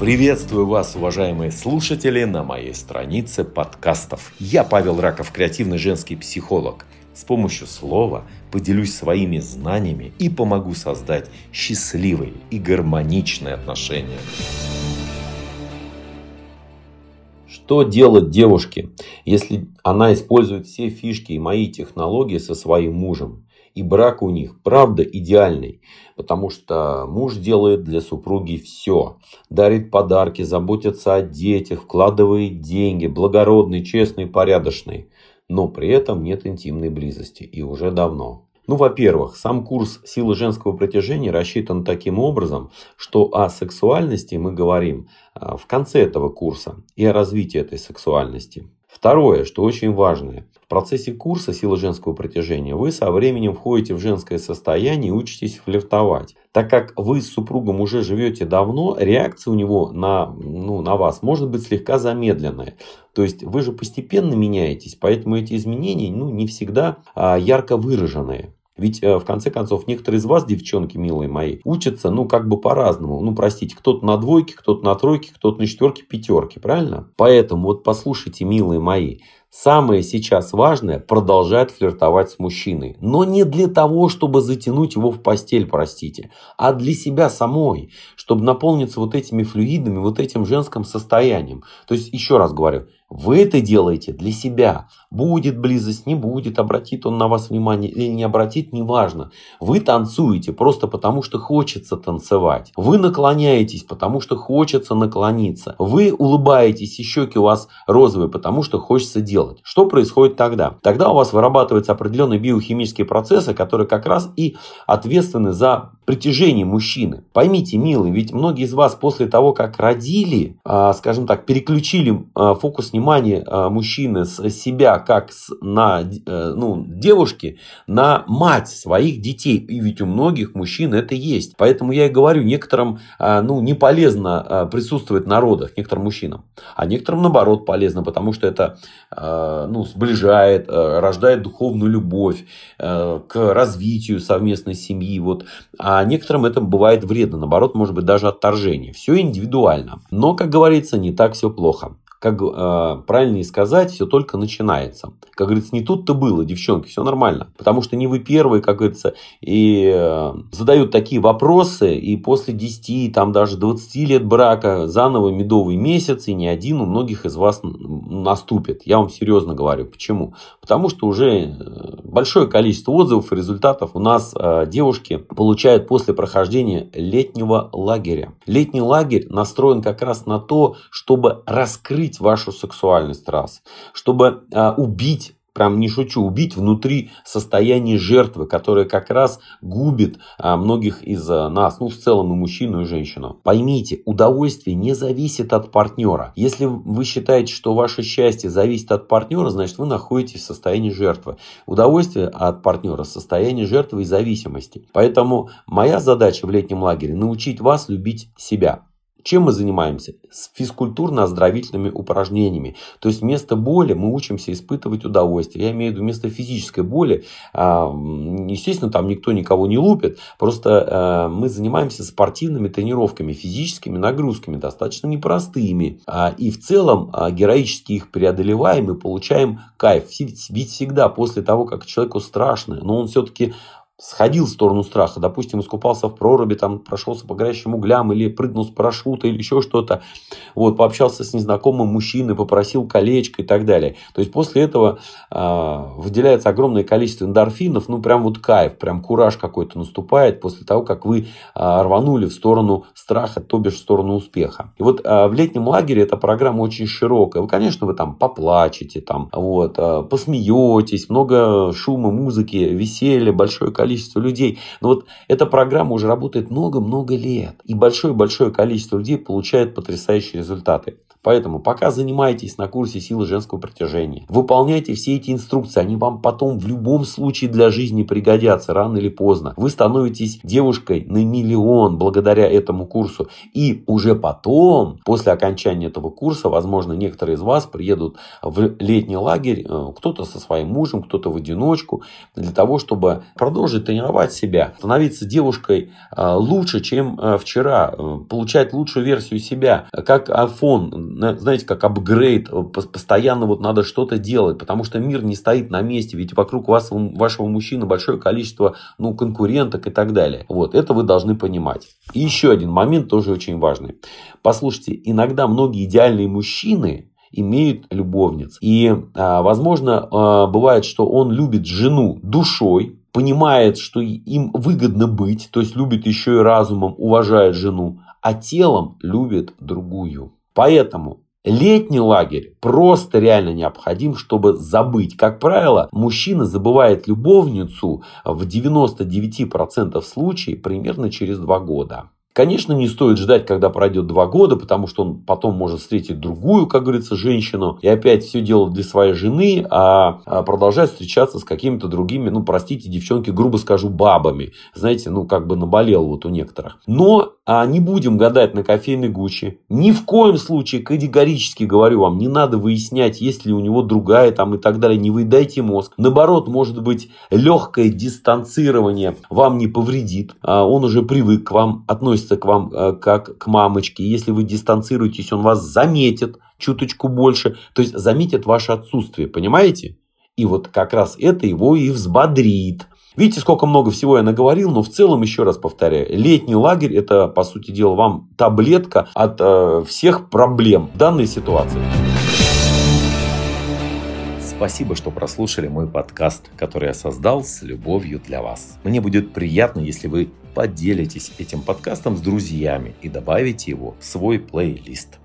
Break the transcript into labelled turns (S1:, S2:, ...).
S1: Приветствую вас, уважаемые слушатели, на моей странице подкастов. Я Павел Раков, креативный женский психолог. С помощью слова поделюсь своими знаниями и помогу создать счастливые и гармоничные отношения. Что делать девушке, если она использует все фишки и мои технологии со своим мужем? И брак у них, правда, идеальный. Потому что муж делает для супруги все. Дарит подарки, заботится о детях, вкладывает деньги, благородный, честный, порядочный. Но при этом нет интимной близости. И уже давно. Ну, во-первых, сам курс силы женского притяжения рассчитан таким образом, что о сексуальности мы говорим а, в конце этого курса и о развитии этой сексуальности. Второе, что очень важное. В процессе курса «Сила женского притяжения» вы со временем входите в женское состояние и учитесь флиртовать. Так как вы с супругом уже живете давно, реакция у него на, ну, на вас может быть слегка замедленная. То есть вы же постепенно меняетесь, поэтому эти изменения ну, не всегда а, ярко выраженные. Ведь, э, в конце концов, некоторые из вас, девчонки, милые мои, учатся, ну, как бы по-разному. Ну, простите, кто-то на двойке, кто-то на тройке, кто-то на четверке, пятерке, правильно? Поэтому, вот послушайте, милые мои, Самое сейчас важное – продолжать флиртовать с мужчиной. Но не для того, чтобы затянуть его в постель, простите, а для себя самой, чтобы наполниться вот этими флюидами, вот этим женским состоянием. То есть, еще раз говорю, вы это делаете для себя. Будет близость, не будет, обратит он на вас внимание или не обратит, неважно. Вы танцуете просто потому, что хочется танцевать. Вы наклоняетесь, потому что хочется наклониться. Вы улыбаетесь, и щеки у вас розовые, потому что хочется делать. Что происходит тогда? Тогда у вас вырабатываются определенные биохимические процессы, которые как раз и ответственны за притяжение мужчины. Поймите, милый, ведь многие из вас после того, как родили, а, скажем так, переключили а, фокус внимания а, мужчины с себя как на э, ну, девушки на мать своих детей. И ведь у многих мужчин это есть. Поэтому я и говорю, некоторым ну, не полезно присутствовать на родах, некоторым мужчинам. А некоторым наоборот полезно, потому что это ну, сближает, рождает духовную любовь к развитию совместной семьи. Вот. А а некоторым это бывает вредно, наоборот, может быть даже отторжение. Все индивидуально. Но, как говорится, не так все плохо как э, правильнее сказать, все только начинается. Как говорится, не тут-то было, девчонки, все нормально. Потому что не вы первые, как говорится, и э, задают такие вопросы, и после 10, там даже 20 лет брака заново медовый месяц, и ни один у многих из вас наступит. Я вам серьезно говорю. Почему? Потому что уже э, большое количество отзывов и результатов у нас э, девушки получают после прохождения летнего лагеря. Летний лагерь настроен как раз на то, чтобы раскрыть убить вашу сексуальность раз, чтобы а, убить прям не шучу, убить внутри состояние жертвы, которое как раз губит а, многих из а, нас, ну в целом и мужчину, и женщину. Поймите, удовольствие не зависит от партнера. Если вы считаете, что ваше счастье зависит от партнера, значит вы находитесь в состоянии жертвы. Удовольствие от партнера – состояние жертвы и зависимости. Поэтому моя задача в летнем лагере – научить вас любить себя. Чем мы занимаемся? С физкультурно-оздоровительными упражнениями. То есть вместо боли мы учимся испытывать удовольствие. Я имею в виду вместо физической боли. А, естественно, там никто никого не лупит. Просто а, мы занимаемся спортивными тренировками, физическими нагрузками, достаточно непростыми. А, и в целом героически их преодолеваем и получаем кайф. Ведь всегда после того, как человеку страшно, но он все-таки сходил в сторону страха, допустим, искупался в проруби, там прошелся по горящим углям или прыгнул с парашюта или еще что-то, вот, пообщался с незнакомым мужчиной, попросил колечко и так далее. То есть после этого э, выделяется огромное количество эндорфинов, ну прям вот кайф, прям кураж какой-то наступает после того, как вы э, рванули в сторону страха, то бишь в сторону успеха. И вот э, в летнем лагере эта программа очень широкая. Вы, конечно, вы там поплачете, там, вот, э, посмеетесь, много шума, музыки, веселья, большое количество количество людей. Но вот эта программа уже работает много-много лет. И большое-большое количество людей получает потрясающие результаты. Поэтому пока занимаетесь на курсе силы женского притяжения, выполняйте все эти инструкции, они вам потом в любом случае для жизни пригодятся, рано или поздно. Вы становитесь девушкой на миллион благодаря этому курсу. И уже потом, после окончания этого курса, возможно, некоторые из вас приедут в летний лагерь, э, кто-то со своим мужем, кто-то в одиночку, для того, чтобы продолжить тренировать себя, становиться девушкой э, лучше, чем э, вчера, получать лучшую версию себя, как iPhone, знаете, как апгрейд, э, постоянно вот надо что-то делать, потому что мир не стоит на месте, ведь вокруг вас, вашего мужчины большое количество ну, конкуренток и так далее. Вот, это вы должны понимать. И еще один момент тоже очень важный. Послушайте, иногда многие идеальные мужчины, имеют любовниц. И, а, возможно, а, бывает, что он любит жену душой, понимает, что им выгодно быть, то есть любит еще и разумом, уважает жену, а телом любит другую. Поэтому Летний лагерь просто реально необходим, чтобы забыть. Как правило, мужчина забывает любовницу в 99% случаев примерно через 2 года. Конечно, не стоит ждать, когда пройдет два года, потому что он потом может встретить другую, как говорится, женщину, и опять все делать для своей жены, а, а продолжать встречаться с какими-то другими, ну, простите, девчонки, грубо скажу, бабами. Знаете, ну, как бы наболел вот у некоторых. Но а, не будем гадать на кофейной гуче. Ни в коем случае, категорически говорю вам, не надо выяснять, есть ли у него другая там и так далее. Не выедайте мозг. Наоборот, может быть, легкое дистанцирование вам не повредит. А, он уже привык к вам, относится относится к вам э, как к мамочке. Если вы дистанцируетесь, он вас заметит чуточку больше. То есть заметит ваше отсутствие, понимаете? И вот как раз это его и взбодрит. Видите, сколько много всего я наговорил, но в целом, еще раз повторяю, летний лагерь это, по сути дела, вам таблетка от э, всех проблем данной ситуации.
S2: Спасибо, что прослушали мой подкаст, который я создал с любовью для вас. Мне будет приятно, если вы поделитесь этим подкастом с друзьями и добавите его в свой плейлист.